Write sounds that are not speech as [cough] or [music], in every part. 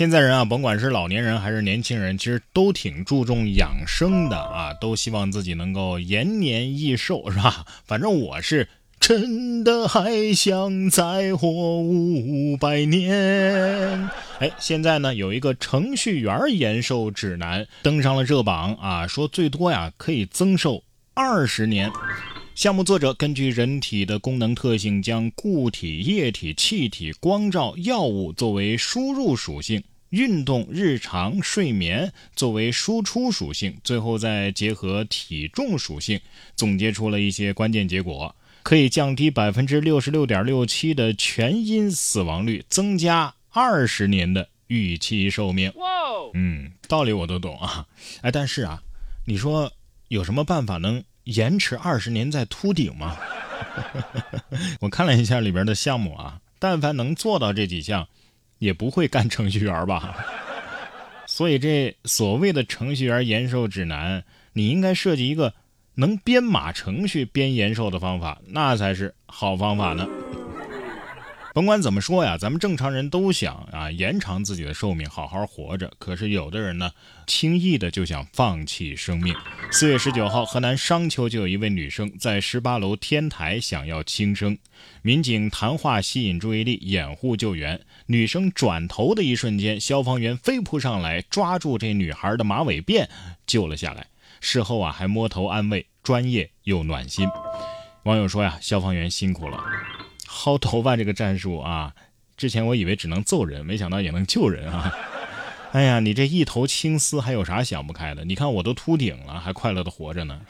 现在人啊，甭管是老年人还是年轻人，其实都挺注重养生的啊，都希望自己能够延年益寿，是吧？反正我是真的还想再活五百年。哎，现在呢有一个程序员延寿指南登上了热榜啊，说最多呀可以增寿二十年。项目作者根据人体的功能特性，将固体、液体、气体、光照、药物作为输入属性，运动、日常、睡眠作为输出属性，最后再结合体重属性，总结出了一些关键结果：可以降低百分之六十六点六七的全因死亡率，增加二十年的预期寿命。嗯，道理我都懂啊，哎，但是啊，你说有什么办法能？延迟二十年再秃顶吗？[laughs] 我看了一下里边的项目啊，但凡能做到这几项，也不会干程序员吧。[laughs] 所以这所谓的程序员延寿指南，你应该设计一个能编码程序编延寿的方法，那才是好方法呢。甭管怎么说呀，咱们正常人都想啊延长自己的寿命，好好活着。可是有的人呢，轻易的就想放弃生命。四月十九号，河南商丘就有一位女生在十八楼天台想要轻生，民警谈话吸引注意力，掩护救援。女生转头的一瞬间，消防员飞扑上来抓住这女孩的马尾辫，救了下来。事后啊，还摸头安慰，专业又暖心。网友说呀，消防员辛苦了。薅头发这个战术啊，之前我以为只能揍人，没想到也能救人啊！[laughs] 哎呀，你这一头青丝还有啥想不开的？你看我都秃顶了，还快乐的活着呢。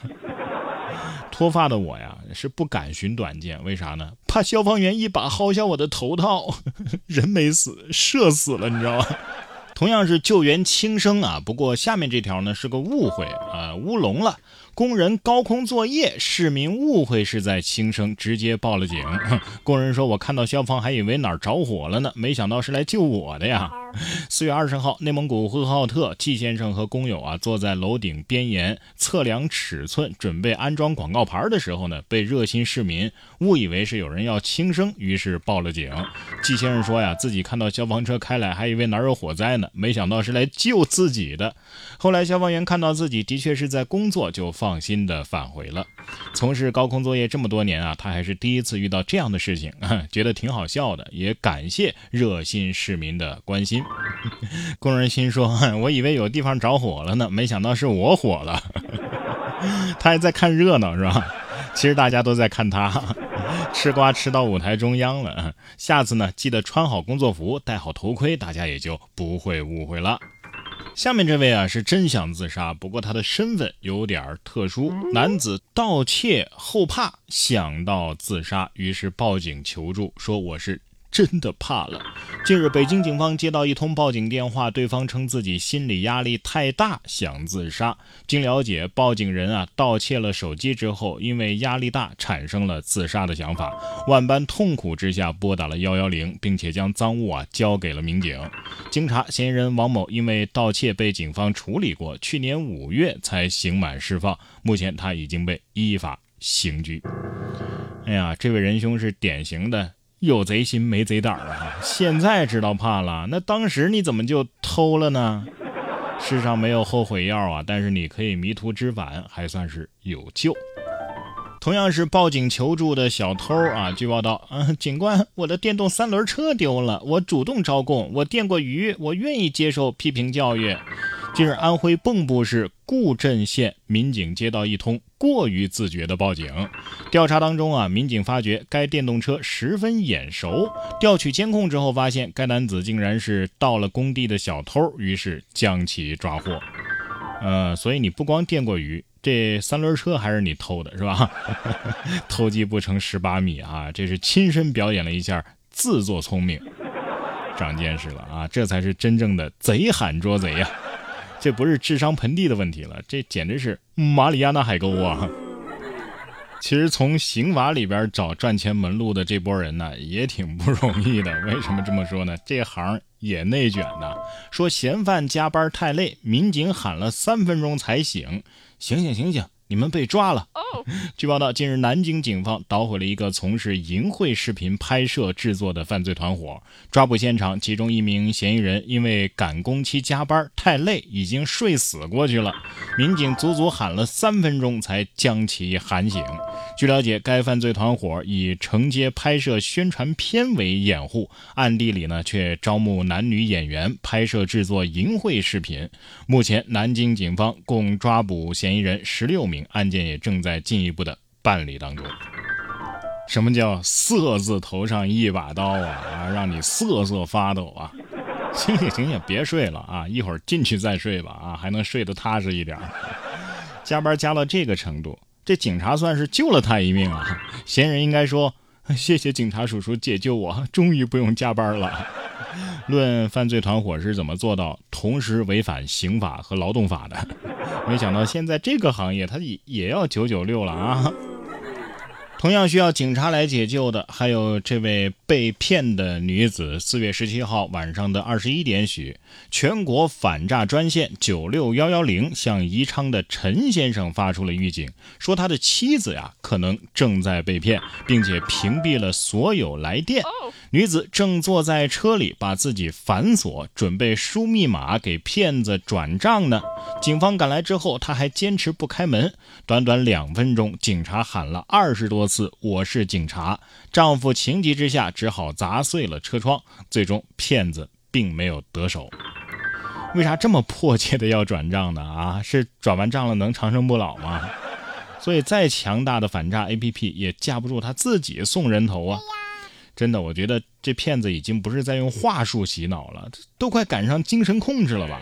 [laughs] 脱发的我呀，是不敢寻短见，为啥呢？怕消防员一把薅下我的头套，[laughs] 人没死，射死了，你知道吗？同样是救援轻生啊，不过下面这条呢是个误会啊，乌龙了。工人高空作业，市民误会是在轻生，直接报了警。[laughs] 工人说：“我看到消防还以为哪儿着火了呢，没想到是来救我的呀。”四月二十号，内蒙古呼和浩特，季先生和工友啊坐在楼顶边沿测量尺寸，准备安装广告牌的时候呢，被热心市民误以为是有人要轻生，于是报了警。季先生说呀，自己看到消防车开来，还以为哪有火灾呢，没想到是来救自己的。后来消防员看到自己的确是在工作，就放心的返回了。从事高空作业这么多年啊，他还是第一次遇到这样的事情，[laughs] 觉得挺好笑的，也感谢热心市民的关心。工人心说：“我以为有地方着火了呢，没想到是我火了。[laughs] ”他还在看热闹是吧？其实大家都在看他吃瓜吃到舞台中央了。下次呢，记得穿好工作服，戴好头盔，大家也就不会误会了。下面这位啊是真想自杀，不过他的身份有点特殊。男子盗窃后怕，想到自杀，于是报警求助，说我是。真的怕了。近日，北京警方接到一通报警电话，对方称自己心理压力太大，想自杀。经了解，报警人啊盗窃了手机之后，因为压力大，产生了自杀的想法。万般痛苦之下，拨打了幺幺零，并且将赃物啊交给了民警。经查，嫌疑人王某因为盗窃被警方处理过，去年五月才刑满释放，目前他已经被依法刑拘。哎呀，这位仁兄是典型的。有贼心没贼胆啊！现在知道怕了，那当时你怎么就偷了呢？世上没有后悔药啊，但是你可以迷途知返，还算是有救。同样是报警求助的小偷啊，据报道，嗯，警官，我的电动三轮车丢了，我主动招供，我电过鱼，我愿意接受批评教育。近日，安徽蚌埠市固镇县民警接到一通过于自觉的报警。调查当中啊，民警发觉该电动车十分眼熟。调取监控之后，发现该男子竟然是到了工地的小偷，于是将其抓获。呃，所以你不光电过鱼，这三轮车还是你偷的，是吧？[laughs] 偷鸡不成蚀把米啊！这是亲身表演了一下，自作聪明，长见识了啊！这才是真正的贼喊捉贼呀！这不是智商盆地的问题了，这简直是马里亚纳海沟啊！[laughs] 其实从刑法里边找赚钱门路的这波人呢，也挺不容易的。[laughs] 为什么这么说呢？这行也内卷呢。说嫌犯加班太累，民警喊了三分钟才醒，醒醒醒醒！你们被抓了。[laughs] 据报道，近日南京警方捣毁了一个从事淫秽视频拍摄制作的犯罪团伙。抓捕现场，其中一名嫌疑人因为赶工期加班太累，已经睡死过去了。民警足足喊了三分钟才将其喊醒。据了解，该犯罪团伙以承接拍摄宣传片为掩护，暗地里呢却招募男女演员拍摄制作淫秽视频。目前，南京警方共抓捕嫌疑人十六名。案件也正在进一步的办理当中。什么叫“色字头上一把刀”啊？啊，让你瑟瑟发抖啊！醒醒醒醒，别睡了啊！一会儿进去再睡吧啊，还能睡得踏实一点。加班加到这个程度，这警察算是救了他一命啊！[laughs] 闲人应该说：“ [laughs] 谢谢警察叔叔解救我，终于不用加班了。[laughs] ”论犯罪团伙是怎么做到同时违反刑法和劳动法的？没想到现在这个行业，他也也要九九六了啊！同样需要警察来解救的，还有这位被骗的女子。四月十七号晚上的二十一点许，全国反诈专线九六幺幺零向宜昌的陈先生发出了预警，说他的妻子呀可能正在被骗，并且屏蔽了所有来电。女子正坐在车里，把自己反锁，准备输密码给骗子转账呢。警方赶来之后，她还坚持不开门。短短两分钟，警察喊了二十多次“我是警察”，丈夫情急之下只好砸碎了车窗。最终，骗子并没有得手。为啥这么迫切的要转账呢？啊，是转完账了能长生不老吗？所以，再强大的反诈 APP 也架不住他自己送人头啊！真的，我觉得这骗子已经不是在用话术洗脑了，都快赶上精神控制了吧？